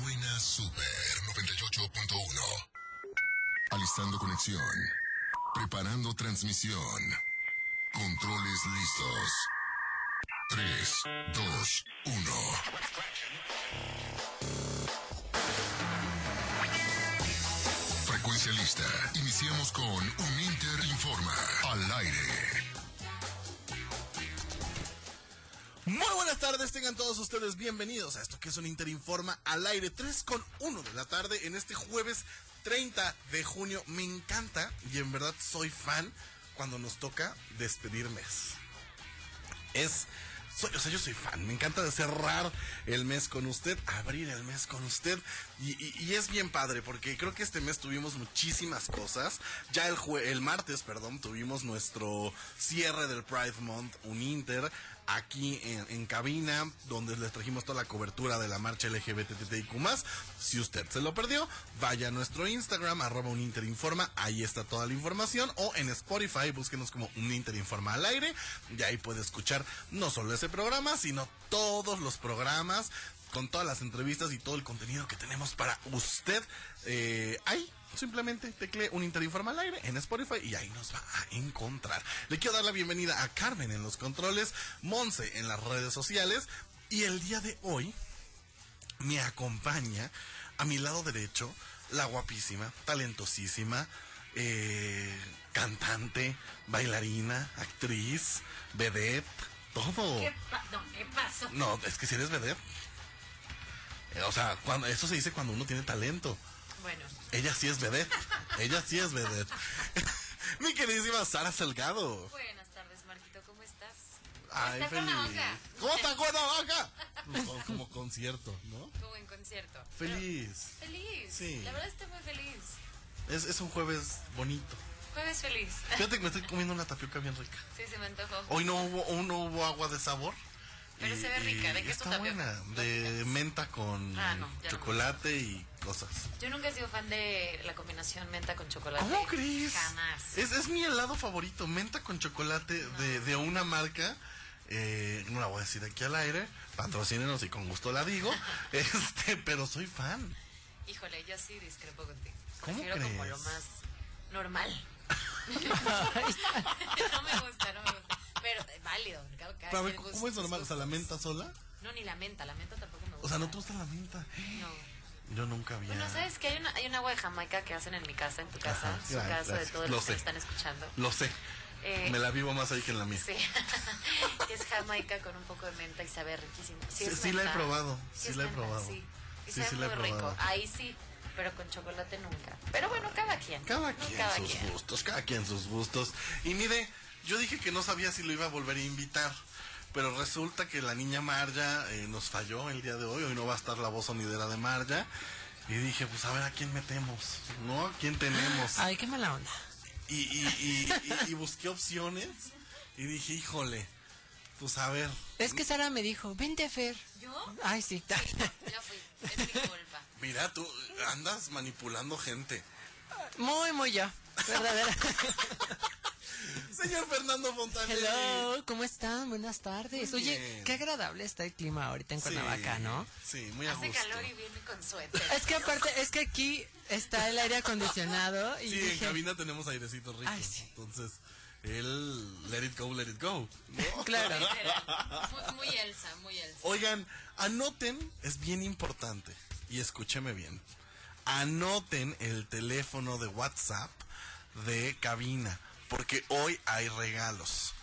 Suena Super 98.1. Alistando conexión. Preparando transmisión. Controles listos. 3, 2, 1. Frecuencia lista. Iniciamos con un Inter Informa. Al aire. Muy buenas tardes, tengan todos ustedes bienvenidos a esto que es un Interinforma al aire 3 con 1 de la tarde en este jueves 30 de junio. Me encanta y en verdad soy fan cuando nos toca despedir mes. Es soy, o sea, yo soy fan, me encanta cerrar el mes con usted, abrir el mes con usted y, y- es bien padre porque creo que este mes tuvimos muchísimas cosas. Ya el, jue- el martes, perdón, tuvimos nuestro cierre del Pride Month, un Inter, aquí en, en cabina, donde les trajimos toda la cobertura de la marcha LGBTTIQ+. Si usted se lo perdió, vaya a nuestro Instagram, arroba un Interinforma, ahí está toda la información, o en Spotify, búsquenos como un Interinforma al aire, y ahí puede escuchar no solo ese programa, sino todos los programas, con todas las entrevistas y todo el contenido que tenemos para usted. Eh, ahí, simplemente teclee un Interinforma al aire en Spotify y ahí nos va a encontrar. Le quiero dar la bienvenida a Carmen en los controles, Monse en las redes sociales, y el día de hoy me acompaña a mi lado derecho la guapísima, talentosísima, eh, cantante, bailarina, actriz, vedette, todo. ¿Qué, no, ¿qué pasó? No, es que si eres vedette. eh, O sea, cuando, eso se dice cuando uno tiene talento. Bueno, Ella sí es vedette. Ella sí es vedette. Mi queridísima Sara Salgado. buenas tardes, Marquito, ¿cómo estás? Ay, Está con la feliz. boca. ¿Cómo está con la boca? Como, como concierto, ¿no? Como en concierto. Feliz. Pero- feliz. Sí. La verdad estoy muy feliz. Es, es un jueves bonito. Jueves feliz. Fíjate que me estoy comiendo una tapioca bien rica. Sí, se me antojó. Hoy no hubo, hoy no hubo agua de sabor. Pero se ve rica. ¿De qué está buena. De menta con Ah, no, ya no. chocolate y cosas. Yo nunca he sido fan de la combinación menta con chocolate. ¿Cómo crees? Jamás. Es, es mi helado favorito, menta con chocolate de, de una marca. eh, no la voy a decir aquí al aire, patrocínenos y con gusto la digo. este, pero soy fan. Híjole, yo sí discrepo contigo. ¿Cómo Prefiero como crees? lo más normal. no me gusta, no me gusta. Pero es válido. cada- cada Pero a ver, quien ¿cómo es normal? O sea, la menta sola. No, ni la menta. La menta tampoco me gusta. O sea, ¿no te gusta la menta? No. Yo nunca había. Bueno, ¿sabes que hay, una, hay un agua de Jamaica que hacen en mi casa, en tu casa? Ajá, su gracias, casa, de todos Lo los que sé. me están escuchando. Lo sé. Eh, Me la vivo más ahí que en la mía. Sí. que es Jamaica con un poco de menta y sabe riquísimo. Sí, Sí, sí la he probado, sí la he menta, probado. Sí, y Sí, sabe sí la he muy rico. probado. Ahí sí, pero con chocolate nunca. Pero bueno, cada quien. Cada quien Cada sus quien. gustos, cada quien sus gustos. Y mire, yo dije que no sabía si lo iba a volver a invitar. Pero resulta que la niña Marja eh, nos falló el día de hoy. Hoy no va a estar la voz sonidera de Marja. Y dije, pues a ver a quién metemos, ¿no? ¿A quién tenemos? Ay, qué mala onda. Y, y, y, y- y busqué opciones. Y dije, híjole, pues a ver. Es que Sara me dijo, vente, Fer. ¿Yo? Ay, sí. Ya fui. Es mi culpa. Mira, tú andas manipulando gente. Muy, muy yo. Verdadera. Señor Fernando Fontanelli. Hello, ¿cómo están? Buenas tardes. Muy Oye, bien. qué agradable está el clima ahorita en Sí, Cuernavaca, ¿no? Sí, muy Hace calor y viene con suéter. Es que aparte, es que aquí está el aire acondicionado y Sí, en dije, cabina tenemos airecito rico. Ay, sí. Entonces, él, let it go, let it go. ¿no? claro. Muy, muy Elsa, muy Elsa. Oigan, anoten, es bien importante, y escúcheme bien. Anoten el teléfono de WhatsApp de cabina, porque hoy hay regalos.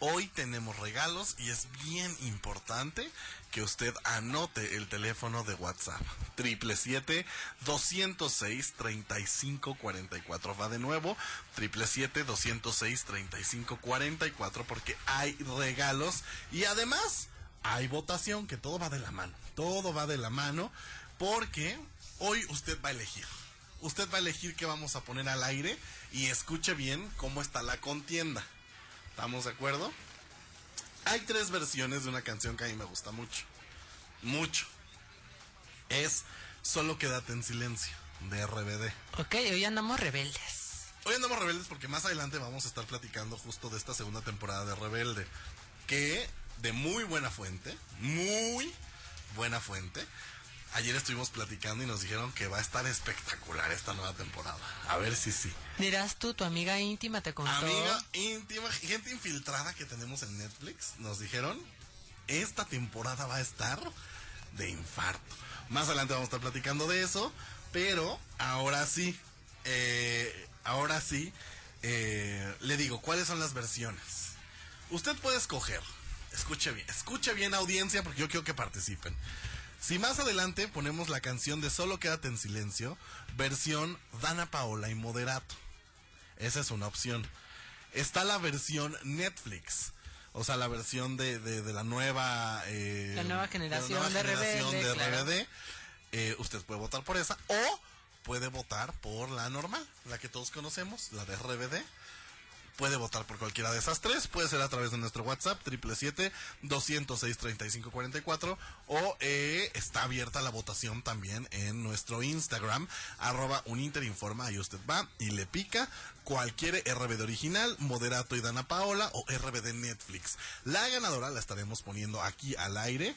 Hoy tenemos regalos y es bien importante que usted anote el teléfono de WhatsApp. Triple siete 206 35 44. Va de nuevo. Triple siete 206 35 44 porque hay regalos y además hay votación, que todo va de la mano. Todo va de la mano porque hoy usted va a elegir. Usted va a elegir qué vamos a poner al aire y escuche bien cómo está la contienda. ¿Estamos de acuerdo? Hay tres versiones de una canción que a mí me gusta mucho. Mucho. Es Solo quédate en silencio, de RBD. Ok, hoy andamos rebeldes. Hoy andamos rebeldes porque más adelante vamos a estar platicando justo de esta segunda temporada de Rebelde. Que de muy buena fuente, muy buena fuente, ayer estuvimos platicando y nos dijeron que va a estar espectacular esta nueva temporada. A ver si sí. Dirás tú, tu amiga íntima te contó. Amiga íntima, gente infiltrada que tenemos en Netflix, nos dijeron, esta temporada va a estar de infarto. Más adelante vamos a estar platicando de eso, pero ahora sí, eh, ahora sí, eh, le digo, ¿cuáles son las versiones? Usted puede escoger, escuche bien, escuche bien audiencia porque yo quiero que participen. Si más adelante ponemos la canción de Solo quédate en silencio, versión Dana Paola y Moderato. Esa es una opción. Está la versión Netflix. O sea, la versión de, de, de la nueva... eh, La nueva generación nueva de generación RBD, de claro. RBD. Eh, usted puede votar por esa o puede votar por la normal, la que todos conocemos, la de RBD. Puede votar por cualquiera de esas tres. Puede ser a través de nuestro WhatsApp, 777-206-3544. O eh, está abierta la votación también en nuestro Instagram, arroba uninterinforma. Ahí usted va y le pica cualquier RBD original, Moderato y Dana Paola o RBD Netflix. La ganadora la estaremos poniendo aquí al aire.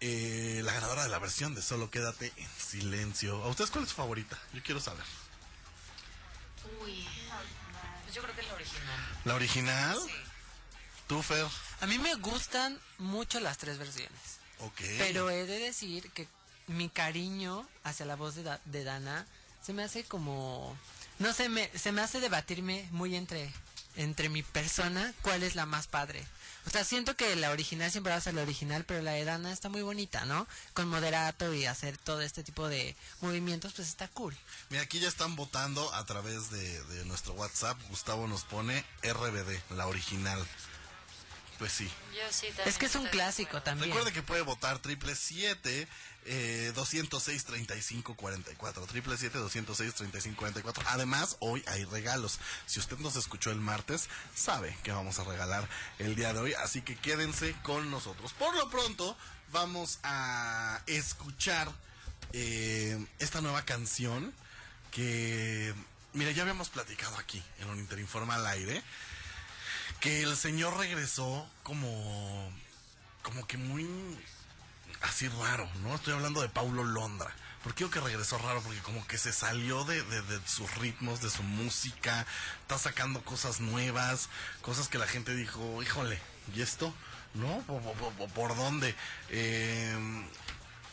Eh, la ganadora de la versión de Solo Quédate en Silencio. ¿A ustedes cuál es su favorita? Yo quiero saber. Uy. Yo creo que es la original. ¿La original? Sí. ¿Tú, Fer? A mí me gustan mucho las tres versiones. Ok. Pero he de decir que mi cariño hacia la voz de, Da- de Dana se me hace como... No sé, me, se me hace debatirme muy entre, entre mi persona cuál es la más padre. O sea, siento que la original siempre va a ser la original, pero la de Dana está muy bonita, ¿no? Con moderato y hacer todo este tipo de movimientos, pues está cool. Mira, aquí ya están votando a través de, de nuestro WhatsApp. Gustavo nos pone RBD, la original. Pues sí. Yo sí también. Es que es un clásico también. Recuerde que puede votar triple siete eh, 206 35 44 triple siete 206 35 44 además hoy hay regalos si usted nos escuchó el martes sabe que vamos a regalar el día de hoy así que quédense con nosotros por lo pronto vamos a escuchar eh, esta nueva canción que mira ya habíamos platicado aquí en un Interinforma al aire que el señor regresó como como que muy así raro, ¿no? Estoy hablando de Paulo Londra. ¿Por qué digo que regresó raro? Porque como que se salió de, de- de sus ritmos, de su música, está sacando cosas nuevas, cosas que la gente dijo, híjole, ¿y esto? ¿No? ¿Por, por- por- dónde? Eh,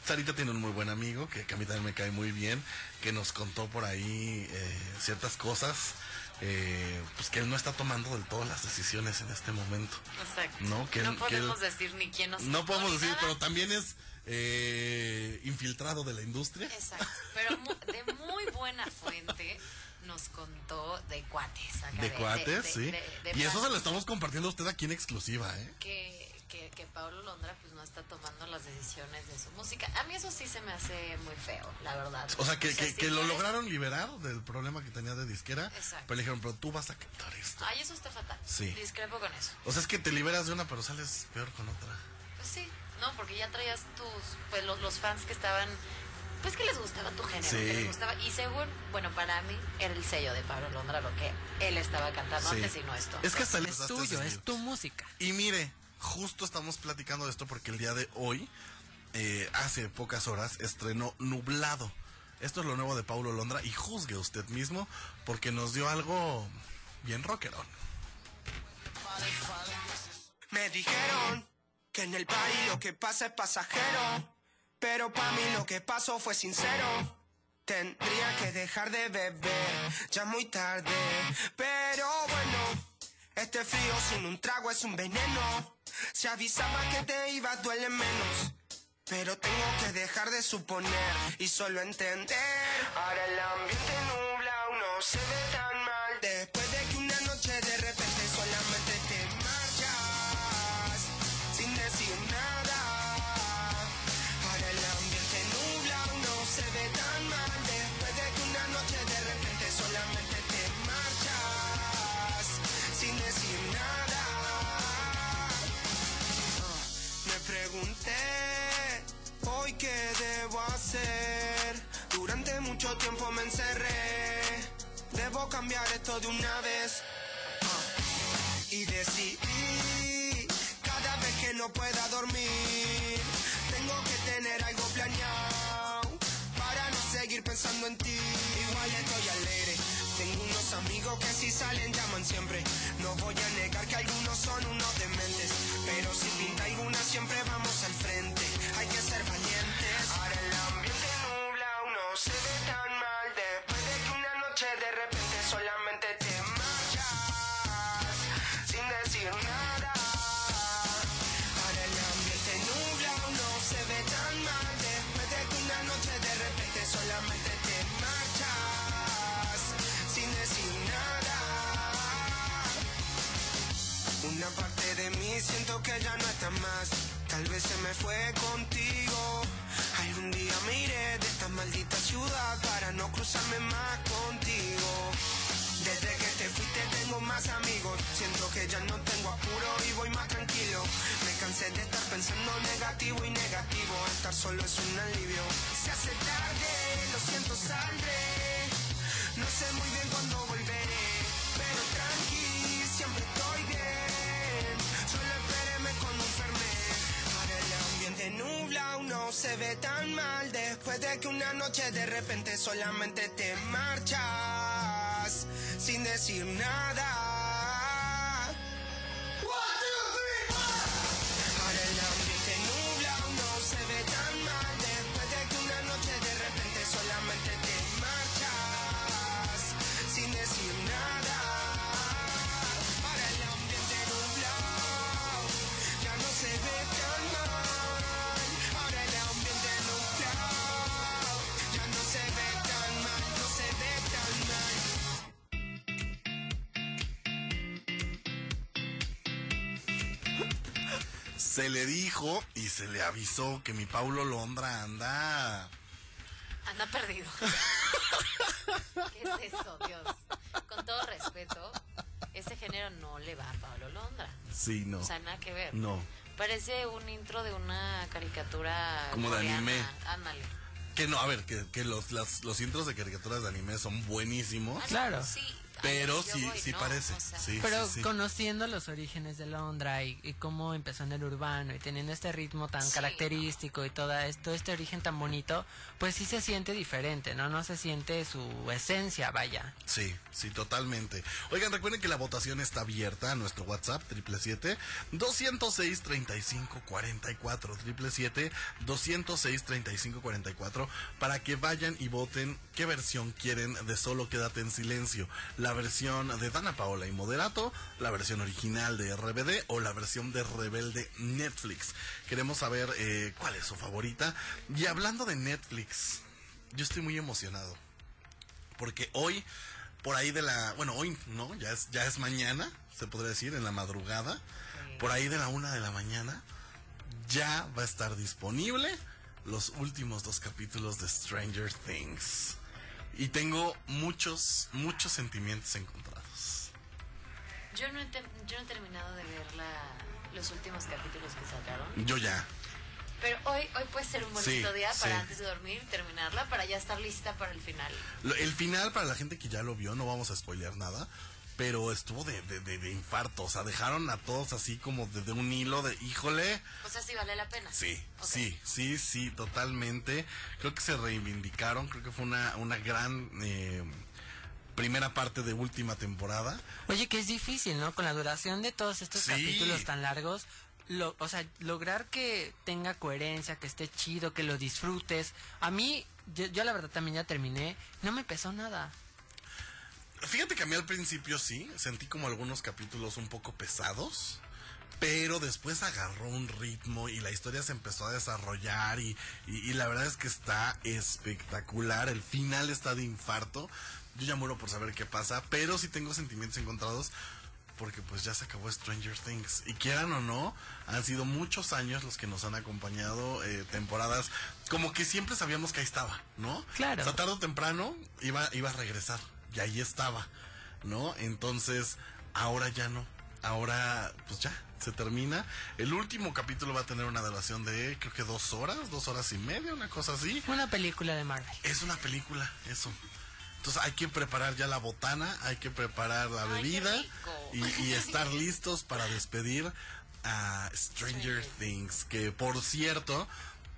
Sarita tiene un muy buen amigo, que, que a mí también me cae muy bien, que nos contó por ahí eh, ciertas cosas, eh, pues que él no está tomando del todo las decisiones en este momento. Exacto. No, que- no que podemos decir ni quién nos No podemos decir, nada. pero también es eh, infiltrado de la industria. Exacto. Pero de muy buena fuente nos contó de cuates. acá, De cuates, de- sí. de- y eso se lo estamos compartiendo a usted aquí en exclusiva, ¿eh? que, que, que Pablo Londra pues no está tomando las decisiones de su música. A mí eso sí se me hace muy feo, la verdad. O sea, que, que, lo lograron liberar del problema que tenía de disquera. Exacto. Pero le dijeron, pero tú vas a cantar esto. Ay, eso está fatal. Sí. Discrepo con eso. O sea, es que te liberas de una, pero sales peor con otra. Pues sí, no, porque ya traías tus, pues los, los fans que estaban, pues que les gustaba tu género, Sí. que les gustaba. Y según, bueno, para mí era el sello de Pablo Londra lo que él estaba cantando Sí. antes y no esto. Es que hasta Es tuyo, es tu música. Y mire, justo estamos platicando de esto porque el día de hoy, eh, hace pocas horas, estrenó Nublado. Esto es lo nuevo de Paulo Londra y juzgue usted mismo porque nos dio algo bien rockerón. Me dijeron que en el party lo que pasa es pasajero. Pero para mí lo que pasó fue sincero. Tendría que dejar de beber, ya muy tarde. Pero bueno, este frío sin un trago es un veneno. Se avisaba que te ibas, duele menos. Pero tengo que dejar de suponer y solo entender. Ahora el ambiente nubla, no se ve cambiar esto de una vez. Ah. Y decidí, cada vez que no pueda dormir, tengo que tener algo planeado para no seguir pensando en ti. Igual estoy alegre. Tengo unos amigos que si salen llaman siempre. No voy a negar que algunos son unos dementes. Pero sin pinta alguna siempre vamos al frente. Hay que ser valientes. Ahora el ambiente nubla, uno se ve tan mal después de que una noche de repente. Cruzarme más contigo. Desde que te fuiste tengo más amigos. Siento que ya no tengo apuro y voy más tranquilo. Me cansé de estar pensando negativo y negativo. Estar solo es un alivio. Se hace tarde, lo siento, saldré. No sé muy bien cuándo volveré, pero tranqui, siempre ambiente nubla, uno se ve tan mal después de que una noche de repente solamente te marchas sin decir nada. Se le dijo y se le avisó que mi Paulo Londra anda. Anda perdido. ¿Qué es eso, Dios? Con todo respeto, ese género no le va a Pablo Londra. Sí, no. O sea, nada que ver. No. Parece un intro de una caricatura. Como de anime. Ándale. Que no, a ver, que, que los, las- los intros de caricaturas de anime son buenísimos. Ah, Claro. Sí. Pero sí, voy, sí no, parece. o sea, sí, Pero sí, sí. conociendo los orígenes de Londra y, y cómo empezó en el urbano y teniendo este ritmo tan Sí. característico y todo esto, este origen tan bonito, pues sí se siente diferente, ¿no? No se siente su esencia, vaya. Sí, sí, totalmente. Oigan, recuerden que la votación está abierta a nuestro WhatsApp, 777-206-3544, 777-206-3544, para que vayan y voten qué versión quieren de Solo Quédate en Silencio. La versión de Dana Paola y Moderato, la versión original de RBD o la versión de Rebelde Netflix. Queremos saber eh, cuál es su favorita. Y hablando de Netflix, yo estoy muy emocionado porque hoy por ahí de la bueno hoy no ya es ya es mañana se podría decir en la madrugada por ahí de la una de la mañana ya va a estar disponible los últimos dos capítulos de Stranger Things y tengo muchos muchos sentimientos encontrados Yo no, he yo no he terminado de ver la- los últimos capítulos que sacaron. yo ya Pero hoy, hoy puede ser un bonito Sí, día para sí. antes de dormir terminarla para ya estar lista para el final. El final para la gente que ya lo vio no vamos a spoilear nada pero estuvo de, de, de- de infarto o sea dejaron a todos así como de, de un hilo de híjole O sea, sí vale la pena. Sí, sí, sí, sí, totalmente. Creo que se reivindicaron, creo que fue una, una gran eh, primera parte de última temporada. Oye, que es difícil, ¿no? Con la duración de todos estos Sí. capítulos tan largos, lo, o sea, lograr que tenga coherencia, que esté chido, que lo disfrutes. A mí, yo, yo la verdad también ya terminé, no me pesó nada. Fíjate que a mí al principio sí, sentí como algunos capítulos un poco pesados, pero después agarró un ritmo y la historia se empezó a desarrollar y, y- y la verdad es que está espectacular. El final está de infarto. Yo ya muero por saber qué pasa, pero sí tengo sentimientos encontrados porque pues ya se acabó Stranger Things. Y quieran o no, han sido muchos años los que nos han acompañado, eh, temporadas, como que siempre sabíamos que ahí estaba, ¿no? Claro. O sea, tarde o temprano iba, iba a regresar. Y ahí estaba, ¿no? Entonces, ahora ya no. Ahora, pues ya, se termina. El último capítulo va a tener una duración de, creo que dos horas, dos horas y media, una cosa así. Una película de Marvel. Es una película, eso. Entonces hay que preparar ya la botana, hay que preparar la bebida y, y estar listos para despedir a Stranger Things, que por cierto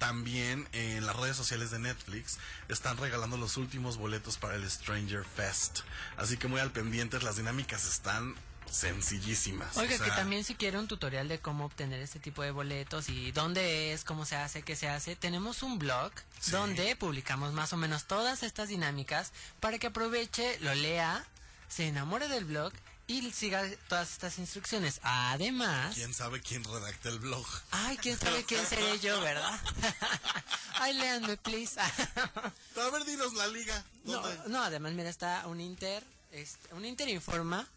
también en las redes sociales de Netflix están regalando los últimos boletos para el Stranger Fest. Así que muy al pendiente, las dinámicas están sencillísimas. Oiga, O sea, que también si quiere un tutorial de cómo obtener este tipo de boletos y dónde es, cómo se hace, qué se hace, tenemos un blog Sí. donde publicamos más o menos todas estas dinámicas para que aproveche, lo lea, se enamore del blog y siga todas estas instrucciones. Además, ¿Quién sabe quién redacta el blog? ay, quién sabe quién seré yo, ¿verdad? ay, léanme, please. A ver, dinos la liga. No, no, además, mira, está un Inter, este, un Inter Informa.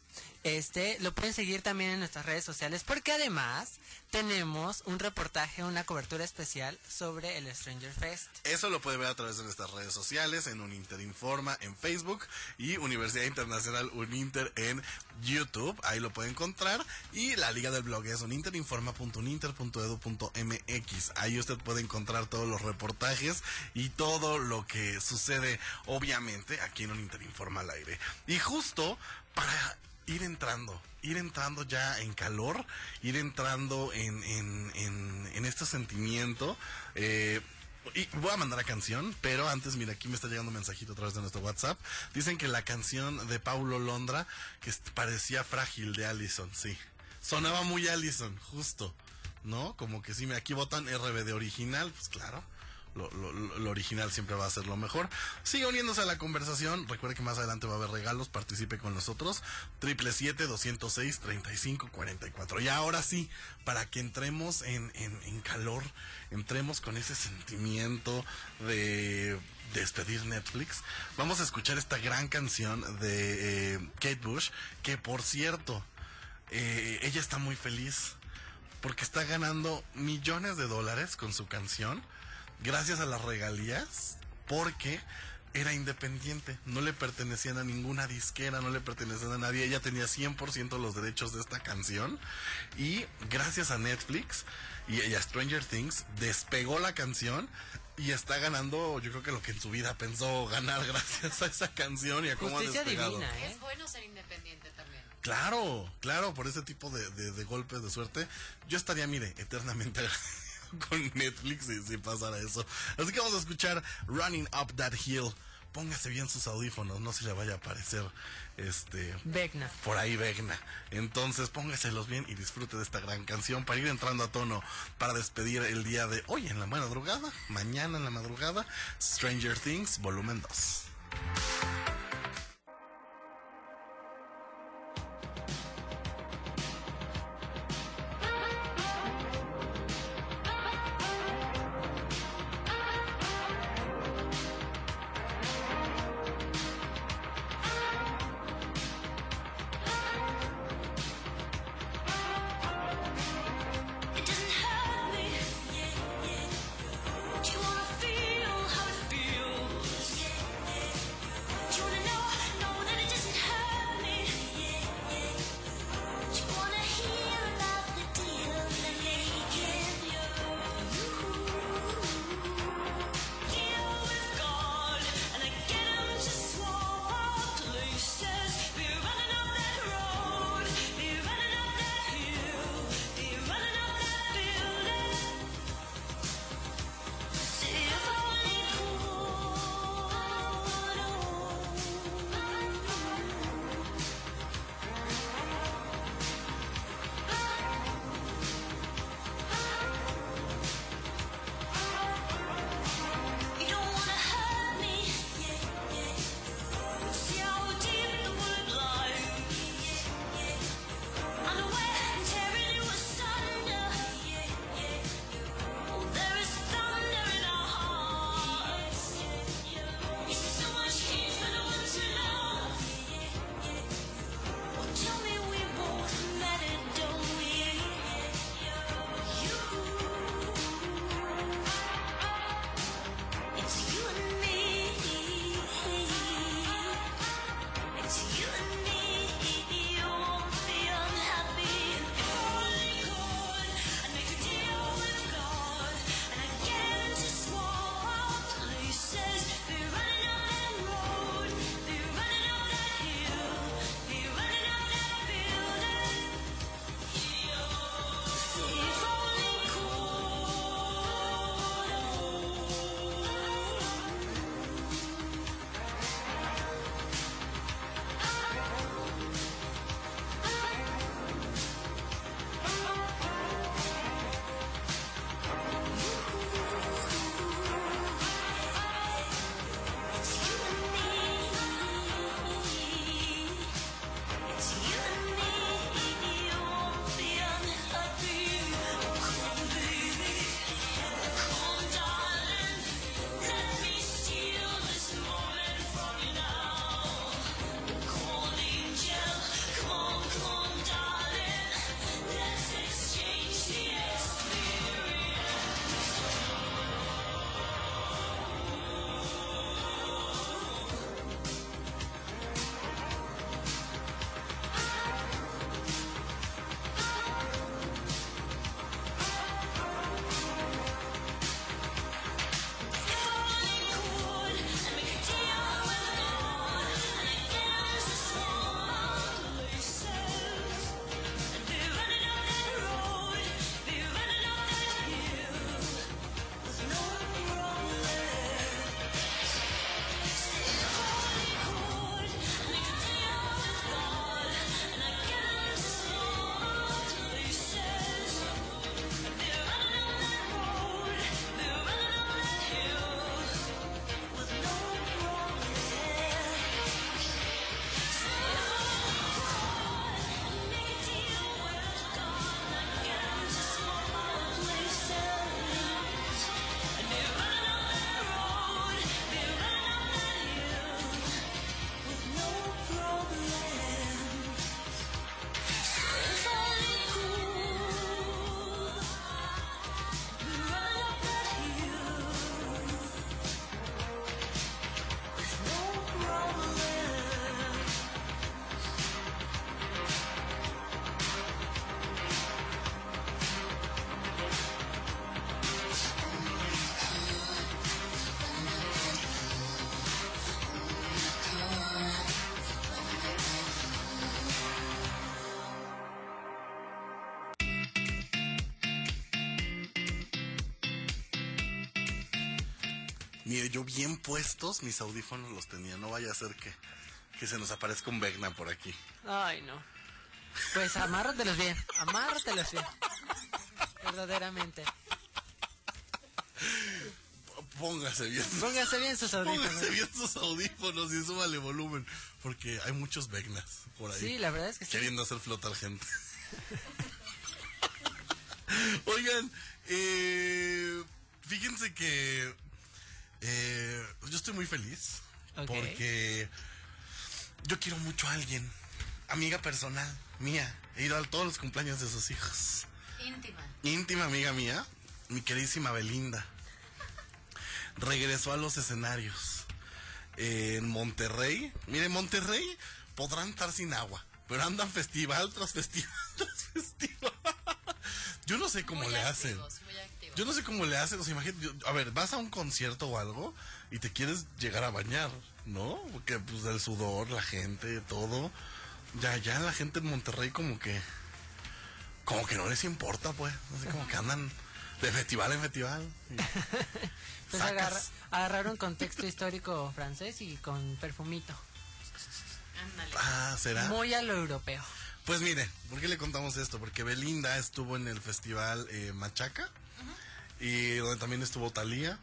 Este, lo pueden seguir también en nuestras redes sociales porque además tenemos un reportaje, una cobertura especial sobre el Stranger Fest. Eso lo puede ver a través de nuestras redes sociales, en Uninter Informa en Facebook y Universidad Internacional Uninter en YouTube. Ahí lo puede encontrar. Y la liga del blog es uninter.uninter.edu.mx. Ahí usted puede encontrar todos los reportajes y todo lo que sucede, obviamente, aquí en Uninter Informa al aire. Y justo para ir entrando, ir entrando ya en calor, ir entrando en, en, en, este sentimiento. Eh, y voy a mandar la canción, pero antes, mira, aquí me está llegando un mensajito a través de nuestro WhatsApp. Dicen que la canción de Paulo Londra, que parecía frágil de Allison, sí. Sonaba muy Allison, justo. ¿No? Como que sí, me aquí votan RB de original, pues claro. Lo, original siempre va a ser lo mejor. Sigue uniéndose a la conversación. Recuerde que más adelante va a haber regalos. Participe con nosotros. Triple siete doscientos seis treinta y cinco cuarenta y cuatro. Y ahora sí, para que entremos en, en, en calor, entremos con ese sentimiento de despedir Netflix. Vamos a escuchar esta gran canción de eh, Kate Bush, que por cierto, eh, ella está muy feliz porque está ganando millones de dólares con su canción gracias a las regalías porque era independiente, no le pertenecían a ninguna disquera, no le pertenecían a nadie, ella tenía 100% los derechos de esta canción y gracias a Netflix y a Stranger Things despegó la canción y está ganando yo creo que lo que en su vida pensó ganar gracias a esa canción y a cómo ha Justicia despegado. divina, ¿eh? Es bueno ser independiente también. Claro, claro, por ese tipo de, de- de golpes de suerte. Yo estaría, mire, eternamente agradecido con Netflix si, si pasara eso. Así que vamos a escuchar Running Up That Hill. Póngase bien sus audífonos, no se le vaya a aparecer este Vecna. por ahí Vegna. Entonces póngaselos bien y disfrute de esta gran canción para ir entrando a tono para despedir el día de hoy en la madrugada, mañana en la madrugada, Stranger Things, volumen 2. Yo bien puestos, mis audífonos los tenía. No vaya a ser que, que se nos aparezca un Vecna por aquí. Ay, no. Pues amárratelos bien, amárratelos bien. Verdaderamente. Póngase bien. Póngase bien sus audífonos. Póngase bien sus audífonos y súbale volumen. Porque hay muchos Vecnas por ahí. Sí, la verdad es que sí. queriendo hacer flotar gente. Oigan, eh, fíjense que eh, yo estoy muy feliz porque yo quiero mucho a alguien, amiga personal mía. He ido a todos los cumpleaños de sus hijos. Íntima. Íntima amiga mía, mi queridísima Belinda, regresó a los escenarios eh, en Monterrey. Mire, Monterrey podrán estar sin agua, pero andan festival tras festival tras festival. Yo no sé cómo Muy le hacen. activos, muy activos. Yo no sé cómo le hacen. O sea, imagínate, yo- a ver, vas a un concierto o algo y te quieres llegar a bañar, ¿no? Porque pues el sudor, la gente, todo. Ya, ya la gente en Monterrey como que como que no les importa, pues. Así como que andan de festival en festival. Y Pues agarra- agarraron contexto histórico francés y con perfumito. Ándale. Ah, ¿será? Muy a lo europeo. Pues mire, ¿por qué le contamos esto? Porque Belinda estuvo en el festival eh, Machaca y donde también estuvo Talía.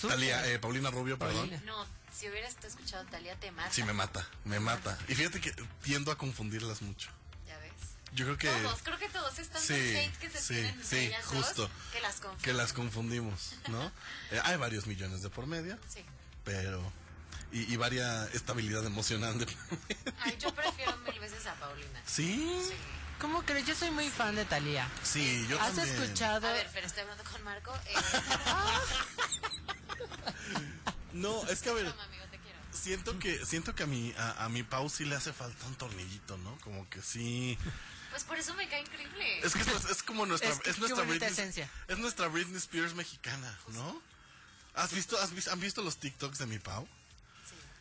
Súper. Talía, eh, Paulina Rubio, perdón. Paulina. No, si hubieras escuchado Talía te mata. Sí, me mata, me mata. Y fíjate que tiendo a confundirlas mucho. Ya ves. Yo creo que... Todos, creo que todos están Sí, hate que se sí, tienen sí, ellas dos, justo. que las confunden. que las confundimos, ¿no? Eh, hay varios millones de por medio, Sí. pero... Y, y varia estabilidad emocional de por medio. Ay, yo prefiero mil veces a Paulina. ¿Sí? Sí. ¿Cómo crees? Yo soy muy fan de Thalía. Sí, yo ¿Has también. escuchado? A ver, pero estoy hablando con Marco. Eh, No, es que a ver, broma, amigo, te quiero. siento que siento que a mi a, a mi Pau sí le hace falta un tornillito, ¿no? Como que sí. Pues por eso me cae increíble. Es que es, es como nuestra Es que es, qué nuestra Britney, esencia. es nuestra Britney Spears mexicana, ¿no? ¿Has visto has vis- han visto los TikToks de mi Pau?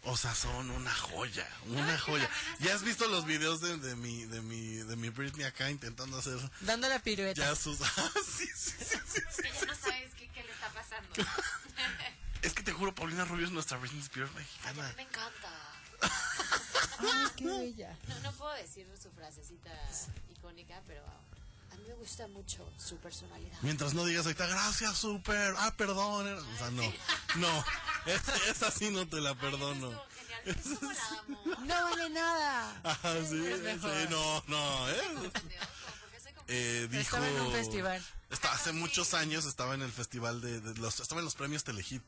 O sea, son una joya, una joya. ¿Ya has visto los videos de, de mi de mi de mi Britney acá intentando hacer Dando la pirueta. ya sus Ah, sí, sí, sí, sí, sí. Que ya no sabes qué, qué le está pasando. Es que te juro, Paulina Rubio es nuestra Britney Spears Ay, a mexicana. mí me encanta. Ay, qué bella. No, no puedo decir su frasecita icónica, pero me gusta mucho su personalidad. Mientras no digas ahorita, gracias, super, ah, perdón. O sea, no, no, esa, esa sí no te la perdono. Ay, eso estuvo genial. ¿Cómo la amo? No vale nada. Ajá, sí, sí, no, no, ¿eh? Como- Eh, dijo, Estaba en un festival. Está, hace muchos años estaba en el festival de, de los, estaba en los premios Telehit.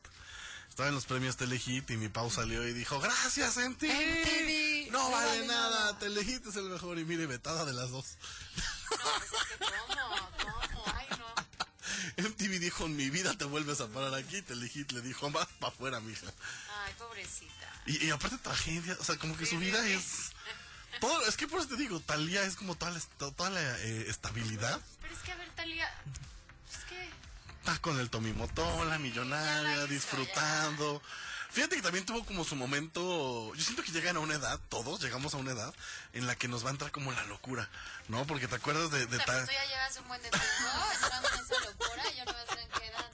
Estaba en los premios Telehit y mi Pau salió y dijo, gracias MTV. MTV, No no vale vale nada, nada". Telehit es el mejor y mire, vetada de las dos. MTV dijo, en mi vida te vuelves a parar aquí. Telehit le dijo, más para afuera, mija. Ay, pobrecita. Y, y aparte tragedia, o sea, como que su vida es... Todo, es que por eso te digo, Talía es como toda la, toda la eh, estabilidad. Pero es que, a ver, Talía. Es que. Está con el Tommy Motola, millonaria, ya la disfrutando. Fíjate que también tuvo como su momento. Yo siento que llegan a una edad, todos llegamos a una edad en la que nos va a entrar como la locura, ¿no? Porque te acuerdas de, de O sea, Ta- tú ya llevas un buen de tiempo entrando en esa locura y yo no sé en qué edad.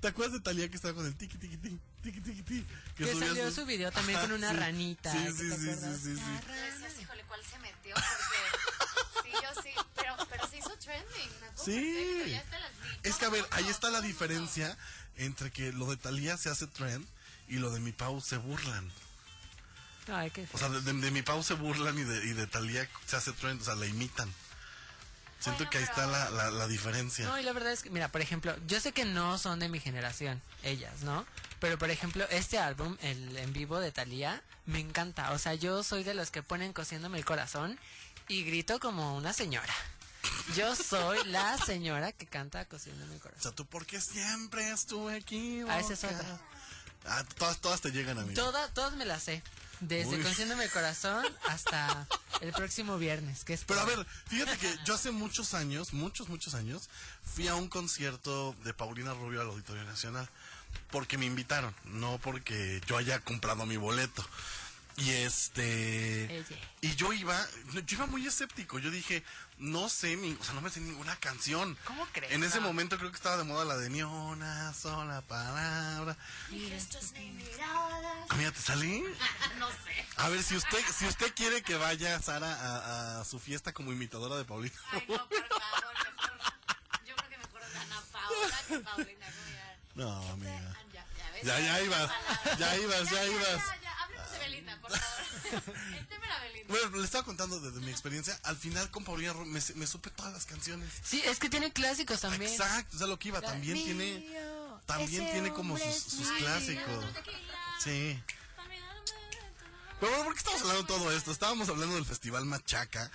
¿Te acuerdas de Talía que estaba con el tiki tiki tiki tiki tiki tiki? Que subía salió su video también con una sí. ranita, Sí, ¿te sí, sí, sí, acuerdas? sí, sí. Decías, híjole, ¿cuál se metió? Porque. Sí, yo sí. Pero, pero se hizo trending. Sí. ya está Es que a ver, ahí está la diferencia entre que lo de Talía se hace trend y lo de mi Pau se burlan. Ay, qué O sea, de, de- de mi Pau se burlan y de, y de Talía se hace trend, o sea, la imitan. Siento Bueno, que ahí pero- está la, la, la diferencia. No, y la verdad es que, mira, por ejemplo, yo sé que no son de mi generación, ellas, ¿no? Pero, por ejemplo, este álbum, el en vivo de Thalía, me encanta. O sea, yo soy de los que ponen cosiéndome el corazón y grito como una señora. Yo soy la señora que canta cosiéndome el O corazón. sea, tú porque siempre estuve aquí. Ah, esa es otra. Ah, todas, todas te llegan a mí. Todas, todas me las sé. Desde Uy. cosiéndome el corazón hasta el próximo viernes, que es Pero a ver, fíjate que yo hace muchos años, muchos, muchos años, fui a un concierto de Paulina Rubio al Auditorio Nacional. Porque me invitaron, no porque yo haya comprado mi boleto. Y este. Ella. Y yo iba, yo iba muy escéptico. Yo dije, no sé, ni- o sea, no me sé ninguna canción. ¿Cómo crees? En ese No. momento creo que estaba de moda la de ni una sola palabra. Mira, ¿te salí? no sé. A ver, si usted, si usted quiere que vaya Sara a, a su fiesta como imitadora de Paulina. Ay, no, por favor, mejor. Yo creo que mejor Ana Paola que Paulina. No, amiga. Ya, ya ves. Ya, ya ibas, ya ibas, ya ibas. Ya, ya, de Belinda, por favor. El tema era Belinda. Bueno, le estaba contando de, de mi experiencia. Al final con Paulina me, me supe todas las canciones. Sí, es que tiene clásicos también. Exacto, o sea, lo que iba. También tiene, Mío, también ese tiene como sus, sus mío. clásicos. Sí. Pero bueno, ¿por qué estamos hablando de todo esto? Estábamos hablando del festival Machaca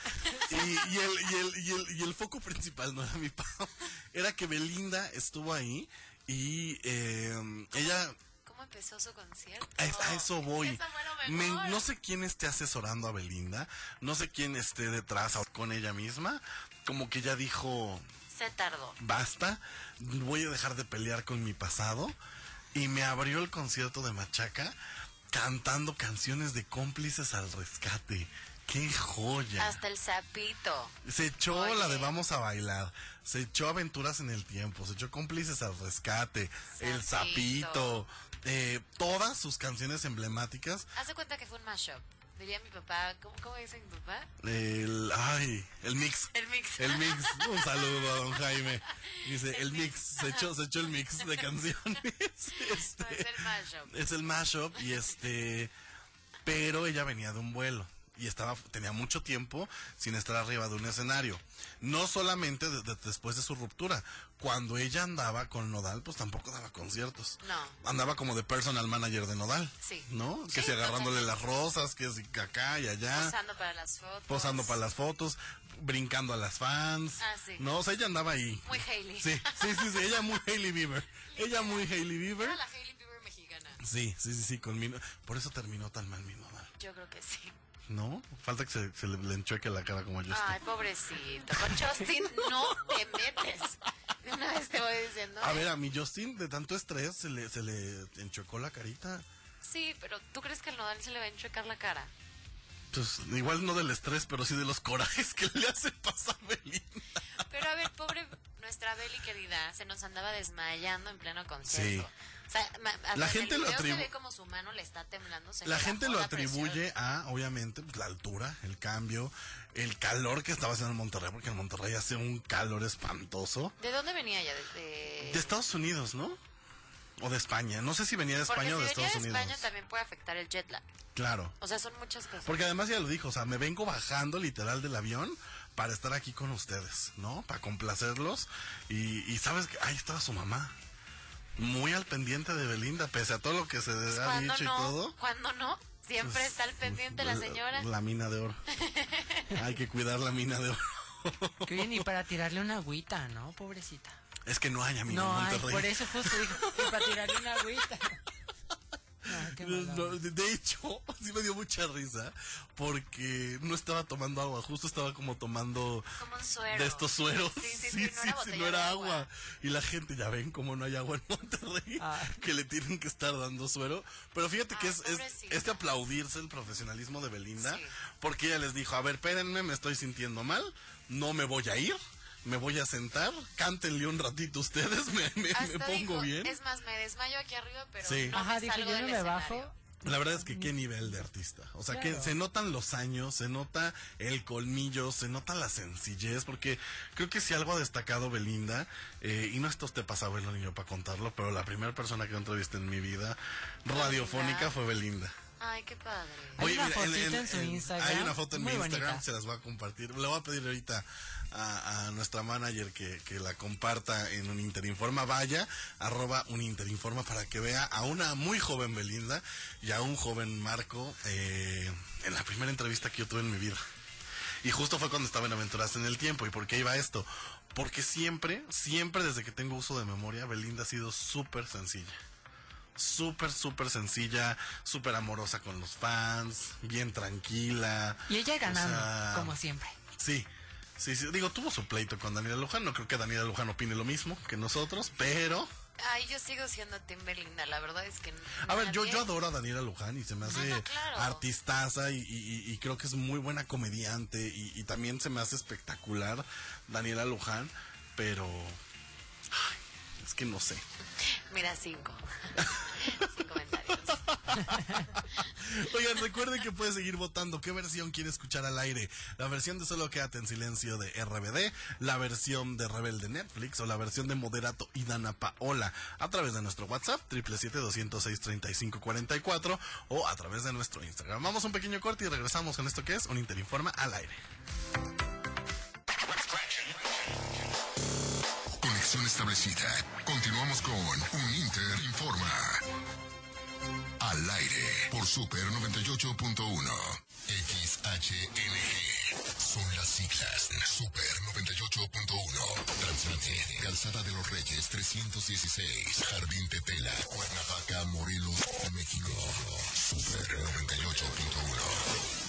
y, y el, y, el, y, el, y el foco principal no era mi Pau, era que Belinda estuvo ahí y eh, ella ¿Cómo empezó su concierto? a, es- a eso voy. Me- no sé quién esté asesorando a Belinda, no sé quién esté detrás con ella misma, como que ya dijo, Se tardó. basta, voy a dejar de pelear con mi pasado. Y me abrió el concierto de Machaca cantando canciones de cómplices al rescate. ¡Qué joya! Hasta el sapito. Se echó Oye. la de Vamos a bailar, se echó Aventuras en el Tiempo, se echó Cómplices al Rescate, El Sapito. Eh, todas sus canciones emblemáticas. Haz de cuenta que fue un mashup. Diría mi papá, ¿cómo, cómo dice mi papá? El, ay, el mix. El mix. El mix, un saludo a don Jaime. Dice, el mix, se echó, se echó el mix de canciones. Este, No, es el mashup. es el mashup y este, pero ella venía de un vuelo y estaba, tenía mucho tiempo sin estar arriba de un escenario. No solamente de- de- después de su ruptura, cuando ella andaba con Nodal, pues tampoco daba conciertos. No. Andaba como de personal manager de Nodal. Sí. ¿No? Que Sí, si agarrándole totalmente. las rosas, que si acá y allá Posando para las fotos. posando para las fotos, brincando a las fans. Ah, sí. No, o sea, ella andaba ahí. Muy Hailey. Sí, sí, sí, sí, ella muy Hailey Bieber. Ella muy Hailey Bieber. Era la Hailey Bieber mexicana. Sí, sí, sí, sí, con mi... Por eso terminó tan mal mi Nodal. Yo creo que sí. ¿No? Falta que se, se le, le enchueque la cara como yo Ay, estoy. pobrecito. Con Justin no te metes. De una vez te voy diciendo. A ¿eh? ver, a mi Justin, de tanto estrés, se le, se le enchuecó la carita. Sí, pero ¿tú crees que al Nodal se le va a enchuecar la cara? Pues igual no del estrés, pero sí de los corajes que le hace pasar Belinda. Pero a ver, pobre nuestra Beli querida, se nos andaba desmayando en pleno concierto. Sí. O sea, La en gente lo video se atribu- ve como su mano le está temblando. se La gente lo atribuye a, obviamente, pues, la altura, el cambio, el calor que estaba haciendo en Monterrey, porque en Monterrey hace un calor espantoso. ¿De dónde venía ella? De, de- De Estados Unidos, ¿no? O de España. No sé si venía de Porque España o de Estados de Unidos. España también puede afectar el jet lag. Claro. O sea, son muchas cosas. Porque además ya lo dijo, o sea, me vengo bajando literal del avión para estar aquí con ustedes, ¿no? Para complacerlos. Y, y sabes que ahí estaba su mamá. Muy al pendiente de Belinda, pese a todo lo que se ha ¿Cuándo dicho no? y todo. ¿Cuándo no? Siempre está al pendiente la señora. La mina de oro. Hay que cuidar la mina de oro. Que oye, ni para tirarle una agüita, ¿no? Pobrecita. Es que no hay amigo No, en ay, Monterrey. por eso justo dijo, para tirarle una agüita. Qué No, onda. de de hecho, sí me dio mucha risa porque no estaba tomando agua, justo estaba como tomando Como un suero. de estos sueros. Sí, sí, sí, no era no agua. agua. Y la gente, ya ven cómo no hay agua en Monterrey, Ah. que le tienen que estar dando suero. Pero fíjate que Ay, es, es, pobrecita. es de aplaudirse el profesionalismo de Belinda, Sí. porque ella les dijo, a ver, espérenme, me estoy sintiendo mal, no me voy a ir. Me voy a sentar, cántenle un ratito ustedes, me, me- me Hasta pongo dijo, bien. Es más, me desmayo aquí arriba, pero Sí. no Ajá, me dijo, salgo yo no del me escenario". bajo. La verdad es que qué nivel de artista. O sea, que se notan los años, se nota el colmillo, se nota la sencillez, porque creo que si algo ha destacado Belinda, eh, y no esto te pasa bueno ni yo para contarlo, pero la primera persona que entrevisté en mi vida radiofónica fue Belinda. Ay, qué padre. Hay una fotito en su Instagram, Hay una foto en mi muy Instagram, bonita. se las voy a compartir. Le voy a pedir ahorita a, a nuestra manager que, que la comparta en un Interinforma. Vaya, arroba un Interinforma para que vea a una muy joven Belinda y a un joven Marco eh, en la primera entrevista que yo tuve en mi vida. Y justo fue cuando estaba en Aventuras en el Tiempo. ¿Y por qué iba esto? Porque siempre, siempre desde que tengo uso de memoria, Belinda ha sido súper sencilla. Súper, súper sencilla, súper amorosa con los fans, bien tranquila. Y ella ganando, O sea, como siempre. Sí, sí, sí. Digo, tuvo su pleito con Daniela Luján. No creo que Daniela Luján opine lo mismo que nosotros, pero Ay, yo sigo siendo Tim Belinda, la verdad es que A ver, yo, yo adoro a Daniela Luján y se me hace No, no, claro. artistaza y, y- y creo que es muy buena comediante y, y también se me hace espectacular Daniela Luján, pero ay, es que no sé. Mira, cinco. Sin comentarios. Oigan, recuerden que puede seguir votando qué versión quiere escuchar al aire. La versión de Solo Quédate en Silencio de RBD, la versión de Rebelde Netflix o la versión de Moderato y Dana Paola a través de nuestro WhatsApp 777-206-3544 o a través de nuestro Instagram. Vamos a un pequeño corte y regresamos con esto que es un Interinforma al aire. Establecida. Continuamos con Un Inter Informa. Al aire por Super 98.1. XHNG. Son las siglas. Super 98.1. Transmite. Calzada de los Reyes 316. Jardín Tetela. Cuernavaca, Morelos, México. Super 98.1.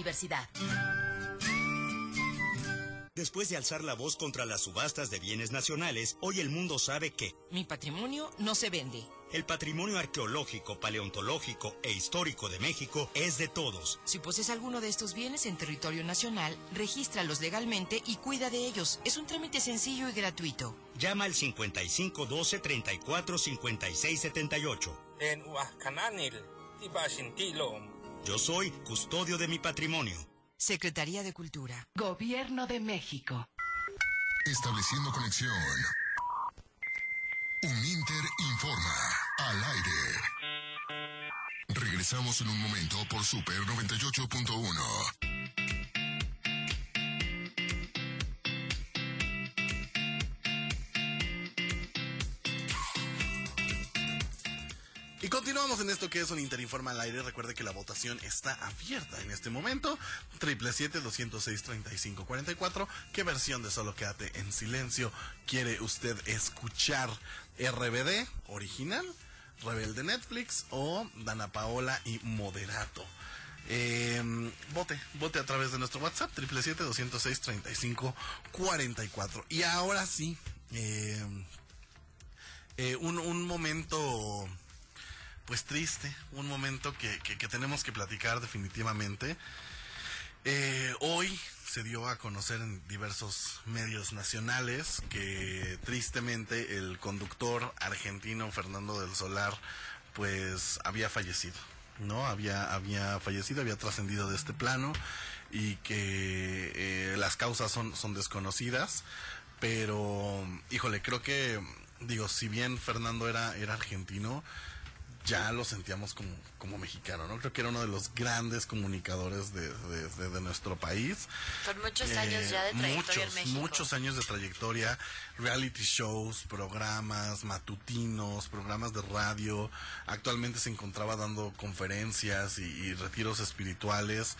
Diversidad. Después de alzar la voz contra las subastas de bienes nacionales, hoy el mundo sabe que Mi patrimonio no se vende. el patrimonio arqueológico, paleontológico e histórico de México es de todos. Si posees alguno de estos bienes en territorio nacional, regístralos legalmente y cuida de ellos. Es un trámite sencillo y gratuito. Llama al 55 12 34 56 78. En Huascananil, Tibashintilo. Yo soy custodio de mi patrimonio. Secretaría de Cultura. Gobierno de México. Estableciendo conexión. Un Inter Informa. Al aire. Regresamos en un momento por Super 98.1. que es un Interinforma al aire. Recuerde que la votación está abierta en este momento. 777-206-3544. ¿Qué versión de Solo Quédate en Silencio quiere usted escuchar? ¿RBD original? ¿Rebelde Netflix? ¿O Dana Paola y Moderato? Eh, vote, vote a través de nuestro WhatsApp 777-206-3544. Y ahora sí, eh, eh, un, un momento pues triste, un momento que, que- tenemos que platicar definitivamente. Eh, hoy se dio a conocer en diversos medios nacionales que tristemente el conductor argentino Fernando del Solar pues había fallecido, ¿no? Había, había fallecido, había trascendido de este plano y que eh, las causas son, son desconocidas, pero híjole, creo que, digo, si bien Fernando era, era argentino, ya lo sentíamos como, como mexicano, ¿no? Creo que era uno de los grandes comunicadores de, de- de- de nuestro país. Con muchos Eh, años ya de trayectoria muchos, en México. Muchos años de trayectoria, reality shows, programas matutinos, programas de radio. Actualmente se encontraba dando conferencias y, y retiros espirituales.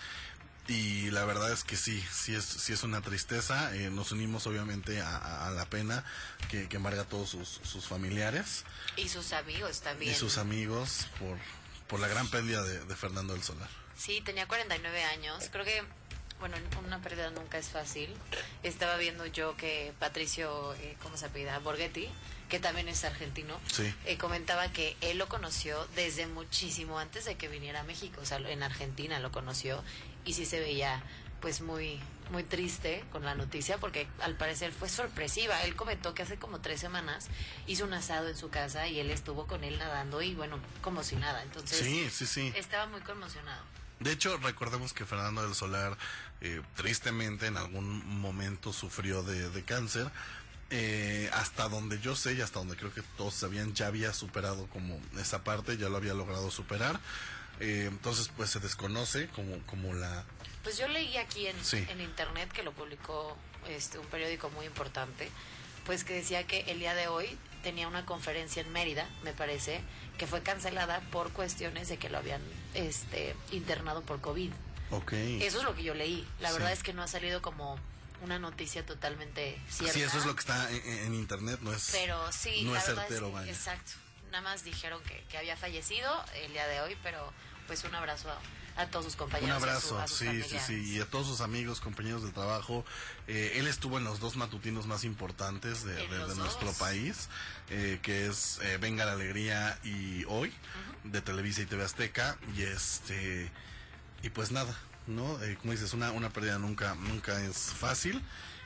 Y la verdad es que sí, sí es, sí es una tristeza. Eh, nos unimos obviamente a, a- a la pena que, que embarga a todos sus, sus familiares Y sus amigos también. y sus amigos por, por la gran pérdida de, de Fernando del Solar. Sí, tenía 49 años. Creo que, bueno, una pérdida nunca es fácil. Estaba viendo yo que Patricio, eh, ¿cómo se apellida? Borghetti, que también es argentino, Sí. eh, comentaba que él lo conoció desde muchísimo antes de que viniera a México. O sea, en Argentina lo conoció y sí se veía pues muy muy triste con la noticia porque al parecer fue sorpresiva. Él comentó que hace como tres semanas hizo un asado en su casa y él estuvo con él nadando y bueno, como si nada. Entonces Sí, sí, sí. estaba muy conmocionado. De hecho, recordemos que Fernando del Solar eh, tristemente en algún momento sufrió de, de cáncer. Eh, hasta donde yo sé y hasta donde creo que todos sabían, ya había superado como esa parte, ya lo había logrado superar. Eh, entonces, pues se desconoce como, como la... Pues yo leí aquí en, Sí. en internet que lo publicó este un periódico muy importante, pues que decía que el día de hoy tenía una conferencia en Mérida, me parece, que fue cancelada por cuestiones de que lo habían este, internado por COVID. Ok. Eso es lo que yo leí. La Sí. verdad es que no ha salido como una noticia totalmente cierta. Sí, eso es lo que está en, en internet, no es, Pero sí, no la es verdad certero, es que- vaya. exacto. Nada más dijeron que, que había fallecido el día de hoy, pero pues un abrazo a, a todos sus Un compañeros. y a su- abrazo, a sus sí, sí, familiares. sí, y a todos sus amigos, compañeros de trabajo. Eh, él estuvo en los dos matutinos más importantes de, nuestro país, eh, que es eh, Venga la Alegría y Hoy, de Televisa y TV Azteca, y este, y pues nada, ¿no? Eh, como dices, una, una pérdida nunca, nunca es fácil.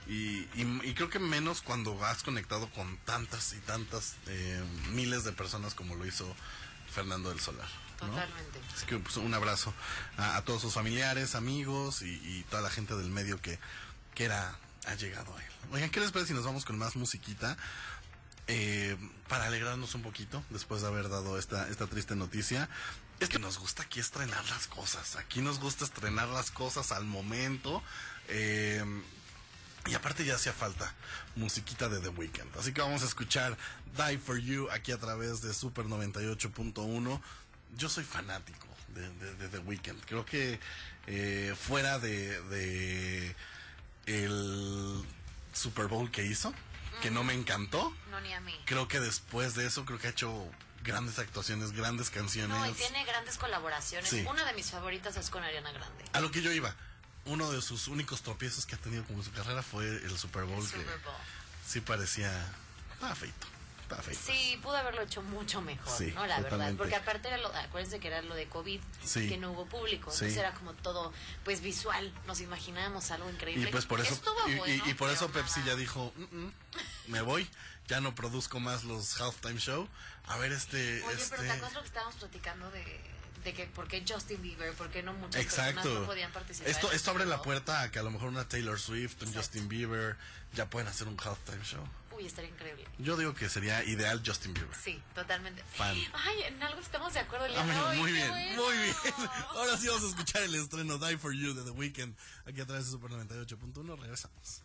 Y, y, y creo que menos cuando has conectado con tantas y tantas eh, miles de personas como lo hizo Fernando del Solar. ¿No? Totalmente. Así que pues, un abrazo a, a todos sus familiares, amigos y, y toda la gente del medio que, que era ha llegado a él. Oigan, ¿qué les parece si nos vamos con más musiquita? Eh, para alegrarnos un poquito después de haber dado esta, esta triste noticia. Es que nos gusta aquí estrenar las cosas. Aquí nos gusta estrenar las cosas al momento. Eh, y aparte ya hacía falta musiquita de The Weeknd. Así que vamos a escuchar Die For You aquí a través de Super 98.1. Yo soy fanático de, de- de The Weeknd. Creo que eh, fuera de, de el Super Bowl que hizo, que no me encantó, No, ni a mí. creo que después de eso creo que ha hecho grandes actuaciones, grandes canciones. No, y tiene grandes colaboraciones. Sí. Una de mis favoritas es con Ariana Grande. A lo que yo iba. Uno de sus únicos tropiezos que ha tenido como su carrera fue el Super Bowl, que Super Bowl. sí parecía. Estaba feito. Estaba feito. Sí, pudo haberlo hecho mucho mejor, Sí, ¿no? La verdad. totalmente. Porque aparte, era lo, acuérdense que era lo de COVID, Sí. que no hubo público. Sí. Entonces era como todo, pues visual. Nos imaginábamos algo increíble. Y pues por eso. Y, y- bueno, y por eso Pepsi nada. ya dijo: "Mm, mm, Me voy. Ya no produzco más los halftime show. A ver, este. Oye, este... pero ¿te acuerdas lo que estábamos platicando de, de que por qué Justin Bieber, por qué no muchas Exacto. personas no podían participar? Esto, esto abre el la puerta a que a lo mejor una Taylor Swift, un Justin Bieber, ya pueden hacer un halftime show. Uy, estaría increíble. Yo digo que sería ideal Justin Bieber. Sí, totalmente. Fan. Ay, en algo estamos de acuerdo muy bien, bueno. muy bien. Ahora sí vamos a escuchar el estreno Die For You de The Weeknd aquí a través de Super 98.1. Regresamos.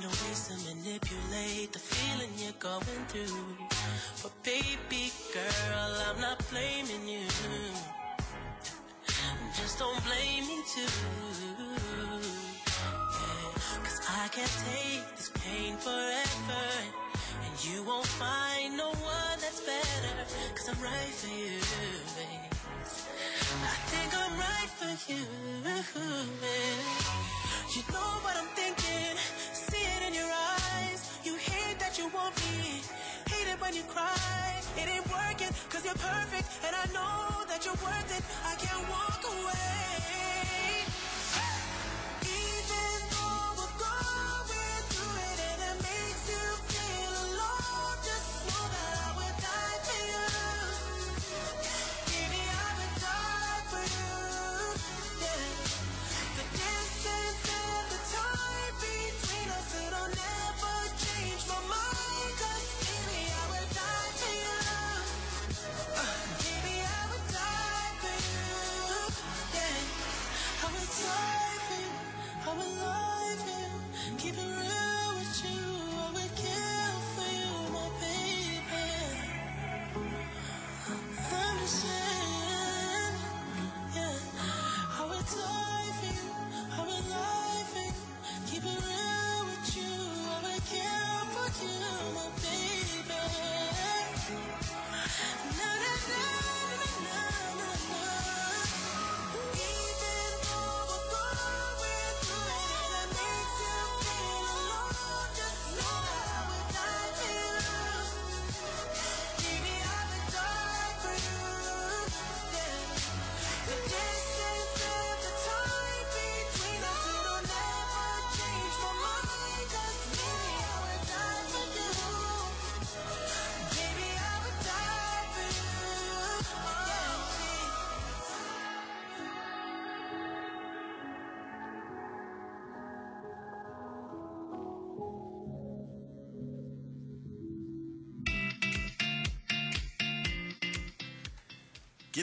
Yeah. I'm finding ways to manipulate the feeling you're going through. But baby girl, I'm not blaming you. Just don't blame me too. Yeah, Cause I can't take this pain forever. And you won't find no one that's better. Cause I'm right for you, babe. I think I'm right for you. You know what I'm thinking. Want me. Hate it when you cry. It ain't working, cause you're perfect, and I know that you're worth it. I can't walk away.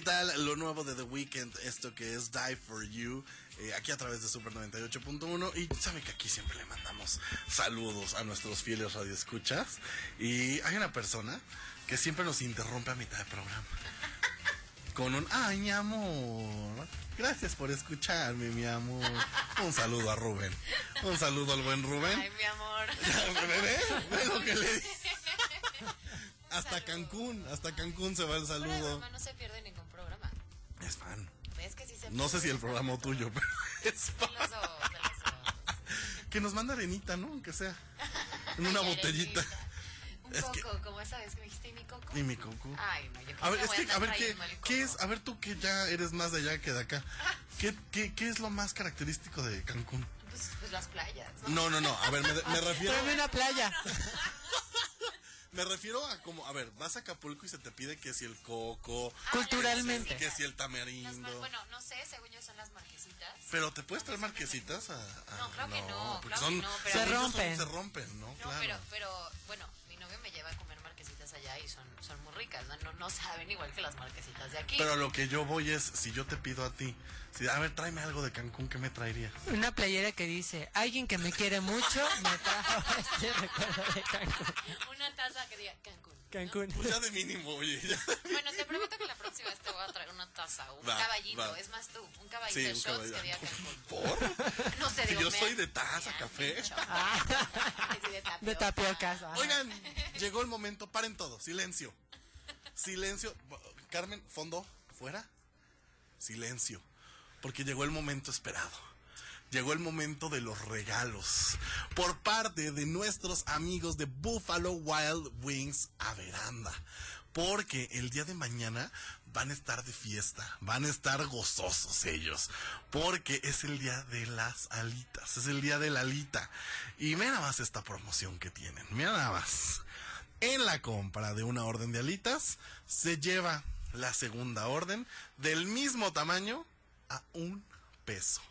Tal lo nuevo de The Weeknd? Esto que es Die For You, eh, aquí a través de Super 98.1. Y sabe que aquí siempre le mandamos saludos a nuestros fieles radioescuchas. Y hay una persona que siempre nos interrumpe a mitad de programa. Con un, ay, mi amor, gracias por escucharme, mi amor. Un saludo a Rubén. Un saludo al buen Rubén. Ay, mi amor. ¿Bebé? ¿Ve lo que le dije? Hasta Cancún, hasta Cancún se va el saludo. broma, no se pierde ningún. Es fan. ¿Ves que sí se No sé si el programa tuyo, pero es fan. Celoso, celoso. Que nos manda arenita, ¿no? Aunque sea. En una botellita. Un Es coco, que- como esa vez que me dijiste, ¿y mi coco? Y mi coco. Ay, no, yo A ver, es voy que, a ver, ¿qué, ¿qué es? A ver, tú que ya eres más de allá que de acá. ¿Qué, qué, qué es lo más característico de Cancún? Pues, pues las playas. No, no, no. A ver, me, me refiero. Tráeme una playa. Me refiero a como, a ver, vas a Acapulco y se te pide que si el coco. Culturalmente. Que si el tamarindo. mar- bueno, no sé, según yo son las marquesitas. Pero te puedes traer marquesitas a. a- No, claro que no, porque claro son, que no, pero- Se yo son- rompen. se rompen, ¿no? No, claro. pero, pero, bueno, mi novio me lleva a comer allá y son, son muy ricas, ¿no? No, no saben igual que las marquesitas de aquí. Pero a lo que yo voy es, si yo te pido a ti, si, a ver, tráeme algo de Cancún, ¿qué me traerías? Una playera que dice, alguien que me quiere mucho me trajo este recuerdo de Cancún. Una taza que diga Cancún. Cancún. Pues ya de mínimo, oye. ya. Bueno, te prometo que la próxima vez te voy a traer una taza, un Va, caballito, va. es más tú, un caballito Sí, de un shots caballito. que diga Cancún. ¿Por? No sé, Si digo, yo me- soy de taza, café. sí, de tapioca. De tapiocas. ajá. Oigan, llegó el momento, paren todo, silencio. Silencio. Carmen, fondo, fuera. Silencio. Porque llegó el momento esperado. Llegó el momento de los regalos. Por parte de nuestros amigos de Buffalo Wild Wings a veranda. Porque el día de mañana van a estar de fiesta. Van a estar gozosos ellos. Porque es el día de las alitas. Es el día de la alita. Y mira más esta promoción que tienen. Mira más. En la compra de una orden de alitas, se lleva la segunda orden del mismo tamaño a un peso.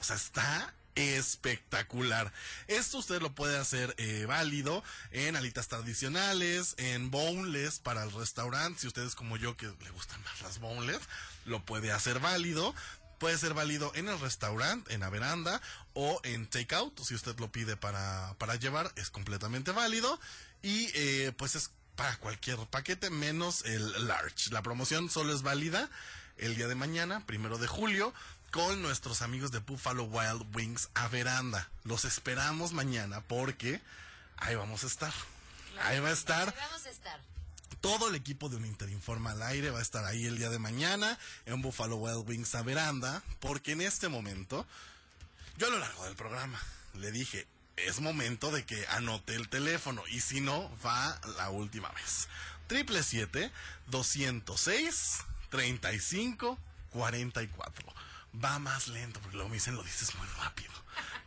O sea, está espectacular. Esto usted lo puede hacer eh, válido en alitas tradicionales, en boneless para el restaurante. Si usted es como yo que le gustan más las boneless, lo puede hacer válido. Puede ser válido en el restaurante, en la veranda o en takeout. Si usted lo pide para, para llevar, es completamente válido. Y eh, pues es para cualquier paquete menos el large. La promoción solo es válida el día de mañana, primero de julio, con nuestros amigos de Buffalo Wild Wings a veranda. Los esperamos mañana porque ahí vamos a estar. Ahí va a estar Ahí vamos a estar. todo el equipo de un Interinforma al aire va a estar ahí el día de mañana en Buffalo Wild Wings a veranda, porque en este momento, yo a lo largo del programa le dije, es momento de que anote el teléfono. Y si no, va la última vez. Triple siete 206 35 44. Va más lento porque luego me dicen lo dices muy rápido.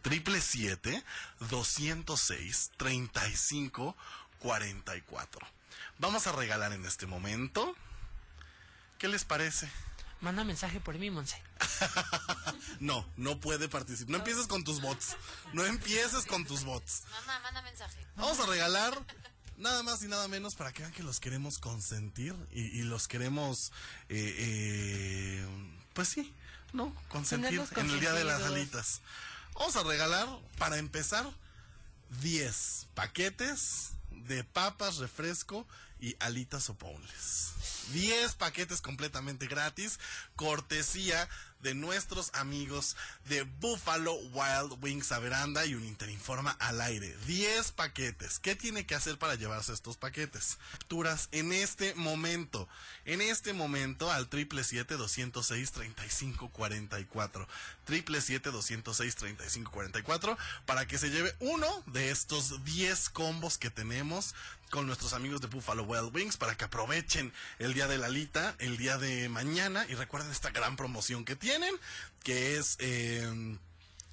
Triple siete 206 35 44. Vamos a regalar en este momento. ¿Qué les parece? Manda mensaje por mí, Monse. No, no puede participar. No empieces con tus bots. No empieces con tus bots. Mamá, manda mensaje. Vamos a regalar nada más y nada menos para que vean que los queremos consentir y, y los queremos, eh, eh, pues sí, ¿no? Consentir en el Día de las. Alitas. Vamos a regalar, para empezar, 10 paquetes de papas, refresco y alitas o boneless. 10 paquetes completamente gratis, cortesía de nuestros amigos de Buffalo Wild Wings a veranda y un Interinforma al aire. 10 paquetes. ¿Qué tiene que hacer para llevarse estos paquetes? Capturas en este momento. En este momento al 777-206-3544. 777-206-3544 para que se lleve uno de estos 10 combos que tenemos con nuestros amigos de Buffalo Wild Wings para que aprovechen el día de la alita, el día de mañana y recuerden esta gran promoción que que es... eh,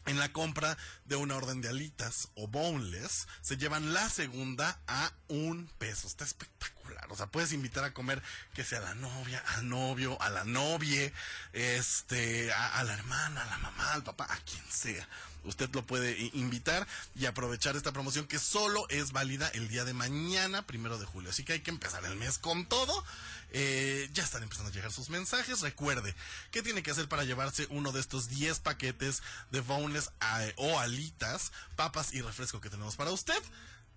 en la compra de una orden de alitas o boneless, se llevan la segunda a un peso. Está espectacular. O sea, puedes invitar a comer que sea la novia, al novio, a la novia, este, a la hermana, a la mamá, al papá, a quien sea. Usted lo puede invitar y aprovechar esta promoción que solo es válida el día de mañana, primero de julio. Así que hay que empezar el mes con todo. Eh, ya están empezando a llegar sus mensajes. Recuerde, ¿qué tiene que hacer para llevarse uno de estos 10 paquetes de boneless eh, o alitas, papas y refresco que tenemos para usted?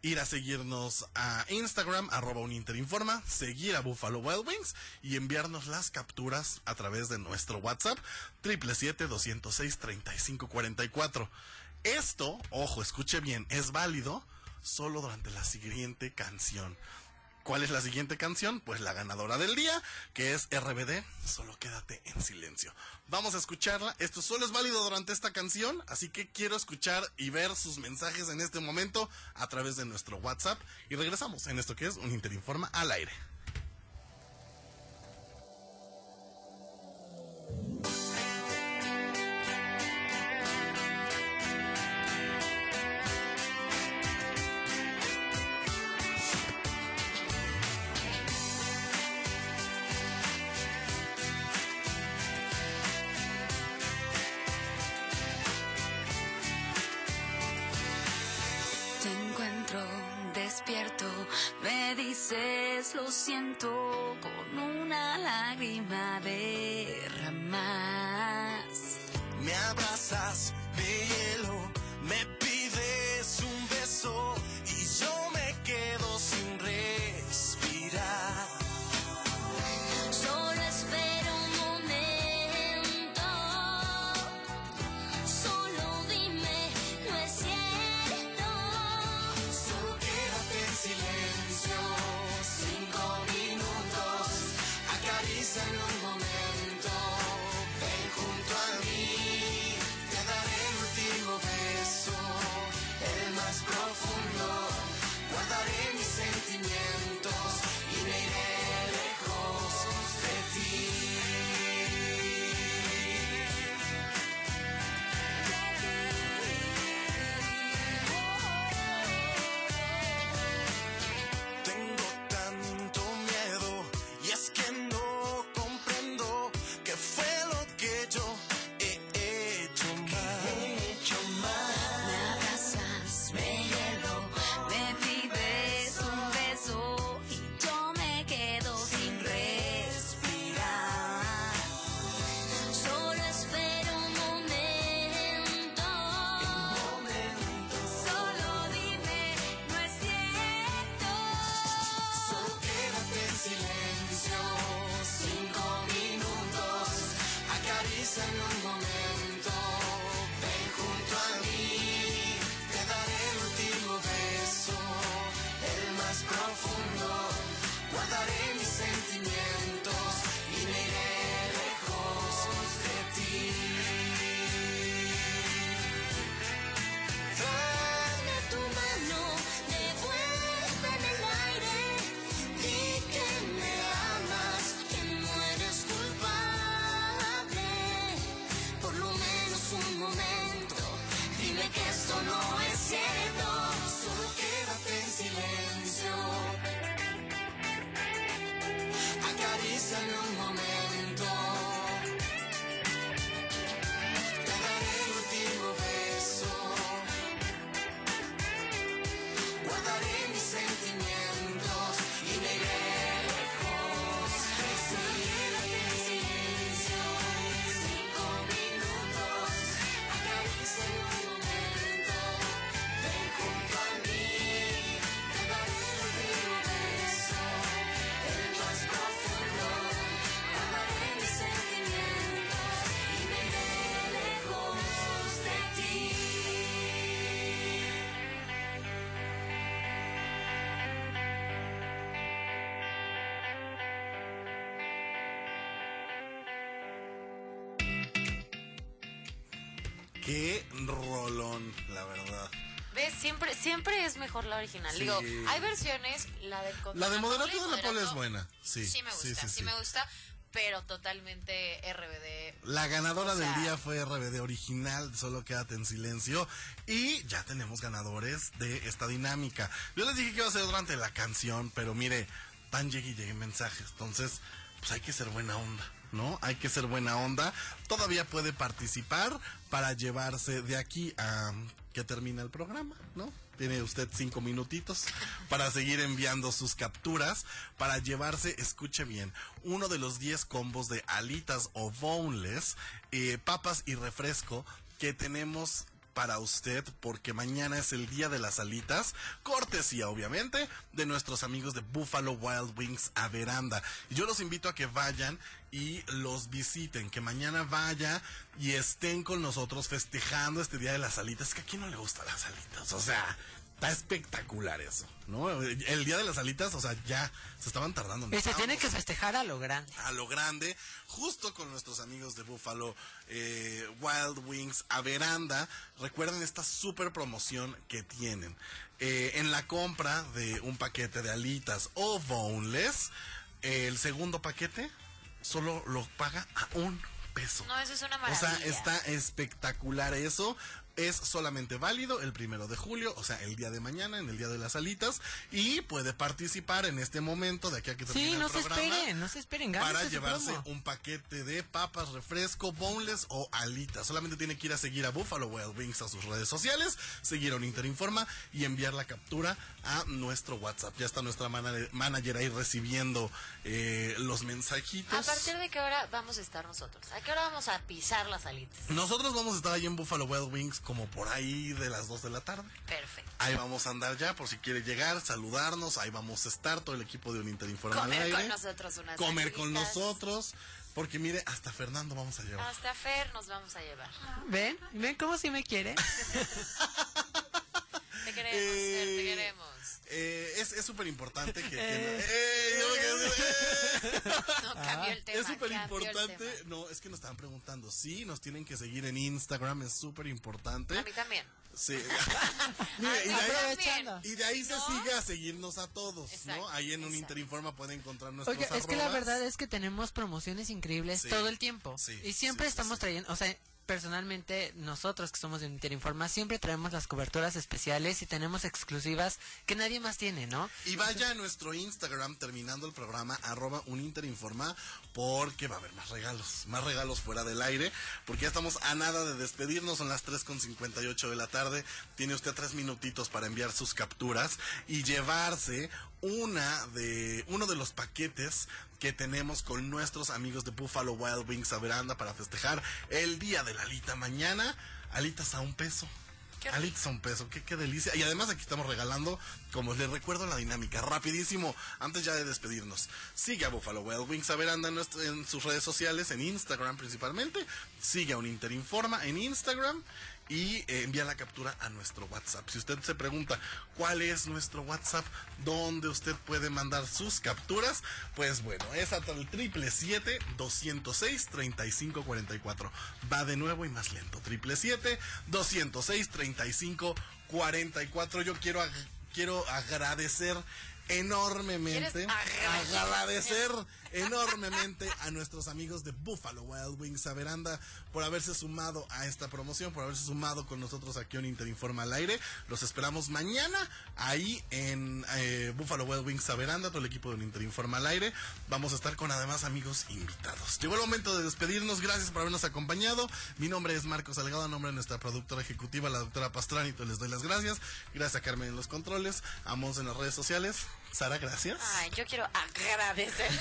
Ir a seguirnos a Instagram, arroba uninterinforma, seguir a Buffalo Wild Wings y enviarnos las capturas a través de nuestro WhatsApp, 777-206-3544. Esto, ojo, escuche bien, es válido solo durante la siguiente canción. ¿Cuál es la siguiente canción? Pues la ganadora del día, que es RBD, solo quédate en silencio. Vamos a escucharla. Esto solo es válido durante esta canción, así que quiero escuchar y ver sus mensajes en este momento a través de nuestro WhatsApp. Y regresamos en esto que es un Interinforma al aire. Lo siento con una lágrima derramas. Me abrazas Siempre, es mejor la original. Sí. Digo, hay versiones, la de La de Moderato de la Paula es buena. Sí, Sí me gusta, sí, sí. me gusta, pero totalmente RBD. La ganadora O sea, del día fue RBD original, solo quédate en silencio. Y ya tenemos ganadores de esta dinámica. Yo les dije que iba a ser durante la canción, pero mire, tan llegue y llegue mensajes. Entonces, pues hay que ser buena onda, ¿no? Hay que ser buena onda. Todavía puede participar para llevarse de aquí a que termina el programa, ¿no? Tiene usted cinco minutitos para seguir enviando sus capturas, para llevarse, escuche bien, uno de los 10 combos de alitas o boneless, eh, papas y refresco que tenemos para usted porque mañana es el día de las alitas, cortesía obviamente de nuestros amigos de Buffalo Wild Wings a Veranda. Y yo los invito a que vayan y los visiten, que mañana vaya y estén con nosotros festejando este día de las alitas. Que a no le gustan las alitas, o sea, está espectacular eso, ¿no? El día de las alitas, o sea, ya se estaban tardando. Y se tiene que festejar a lo grande. a lo grande, justo con nuestros amigos de Buffalo eh, Wild Wings a veranda. Recuerden esta super promoción que tienen. Eh, en la compra de un paquete de alitas o boneless, el segundo paquete solo lo paga a un peso. No, eso es una O maravilla. sea, está espectacular eso. Es solamente válido el primero de julio, o sea, el día de mañana, en el día de las alitas, y puede participar en este momento de aquí a que termine Sí, el no se programa esperen, no se esperen, para llevarse promo. un paquete de papas, refresco, boneless o alitas. Solamente tiene que ir a seguir a Buffalo Wild Wings a sus redes sociales, seguir a un Interinforma y enviar la captura a nuestro WhatsApp. Ya está nuestra mana- manager ahí recibiendo eh, los mensajitos. ¿A partir de qué hora vamos a estar nosotros? ¿A qué hora vamos a pisar las alitas? Nosotros vamos a estar ahí en Buffalo Wild Wings como por ahí de las 2 de la tarde. Perfecto. Ahí vamos a andar ya por si quiere llegar, saludarnos. Ahí vamos a estar todo el equipo de un Interinforma al Comer aire. con nosotros unas Comer con nosotros. Porque mire, hasta Fernando vamos a llevar. Hasta Fer nos vamos a llevar. ¿Ven? ¿Ven cómo sí me quiere? Te queremos, Fer, te queremos. Eh, es es súper importante que... que Eh. ¡Eh! yo me quedé- No, cambió el tema. es súper importante. No, es que nos estaban preguntando. Sí, nos tienen que seguir en Instagram. Es súper importante. A mí también. Sí. Y, de ahí, y de ahí se ¿No? sigue a seguirnos a todos, Exacto, ¿no? Ahí en un exacto. Interinforma pueden encontrar nuestros Oiga, es que la verdad es que tenemos promociones increíbles Sí. todo el tiempo. Sí, y siempre sí, sí, estamos sí. trayendo, o sea, personalmente nosotros que somos de Interinforma siempre traemos las coberturas especiales y tenemos exclusivas que nadie más tiene, ¿no? Y vaya a nuestro Instagram terminando el programa, arroba uninterinforma, porque va a haber más regalos, más regalos fuera del aire, porque ya estamos a nada de despedirnos, son las 3.58 de la tarde, tiene usted tres minutitos para enviar sus capturas y llevarse una de, uno de los paquetes que tenemos con nuestros amigos de Buffalo Wild Wings a veranda para festejar el día de la alita mañana, alitas a un peso. Qué Alitas a un peso, qué, delicia. Y además aquí estamos regalando, como les recuerdo la dinámica, rapidísimo, antes ya de despedirnos. Sigue a Buffalo Wild Wings a veranda en, en sus redes sociales, en Instagram principalmente. Sigue a un Interinforma en Instagram y eh, envía la captura a nuestro WhatsApp. Si usted se pregunta cuál es nuestro WhatsApp, dónde usted puede mandar sus capturas, pues bueno, es hasta el triple siete 206 3544. Va de nuevo y más lento. Triple siete 206 3544. Yo quiero ag- quiero agradecer enormemente ¿Quieres agradecer? Enormemente a nuestros amigos de Buffalo Wild Wings a Veranda por haberse sumado a esta promoción, por haberse sumado con nosotros aquí en Interinforma al aire. Los esperamos mañana ahí en eh, Buffalo Wild Wings a Veranda, todo el equipo de Interinforma al aire. Vamos a estar con además amigos invitados. Llegó el momento de despedirnos, gracias por habernos acompañado. Mi nombre es Marcos Salgado, a nombre de nuestra productora ejecutiva, la doctora Pastranito, les doy las gracias. Gracias a Carmen en los controles, a Mons en las redes sociales. Sara, gracias. Ay, yo quiero agradecer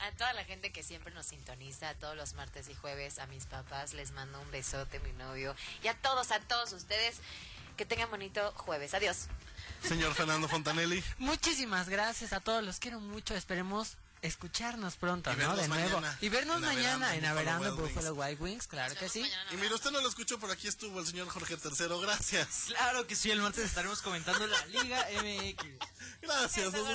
a toda la gente que siempre nos sintoniza todos los martes y jueves, a mis papás, les mando un besote, mi novio, y a todos, a todos ustedes, que tengan bonito jueves. Adiós. Señor Fernando Fontanelli. Muchísimas gracias a todos, los quiero mucho, esperemos escucharnos pronto, Y ¿no? vernos De nuevo. mañana Y vernos en mañana en Buffalo Averando Wings. Buffalo Wild Wings, claro que sí. Y mire, usted no lo escuchó, por aquí estuvo el señor Jorge III. Gracias. Claro que sí, el martes estaremos comentando la Liga MX. Gracias. Nos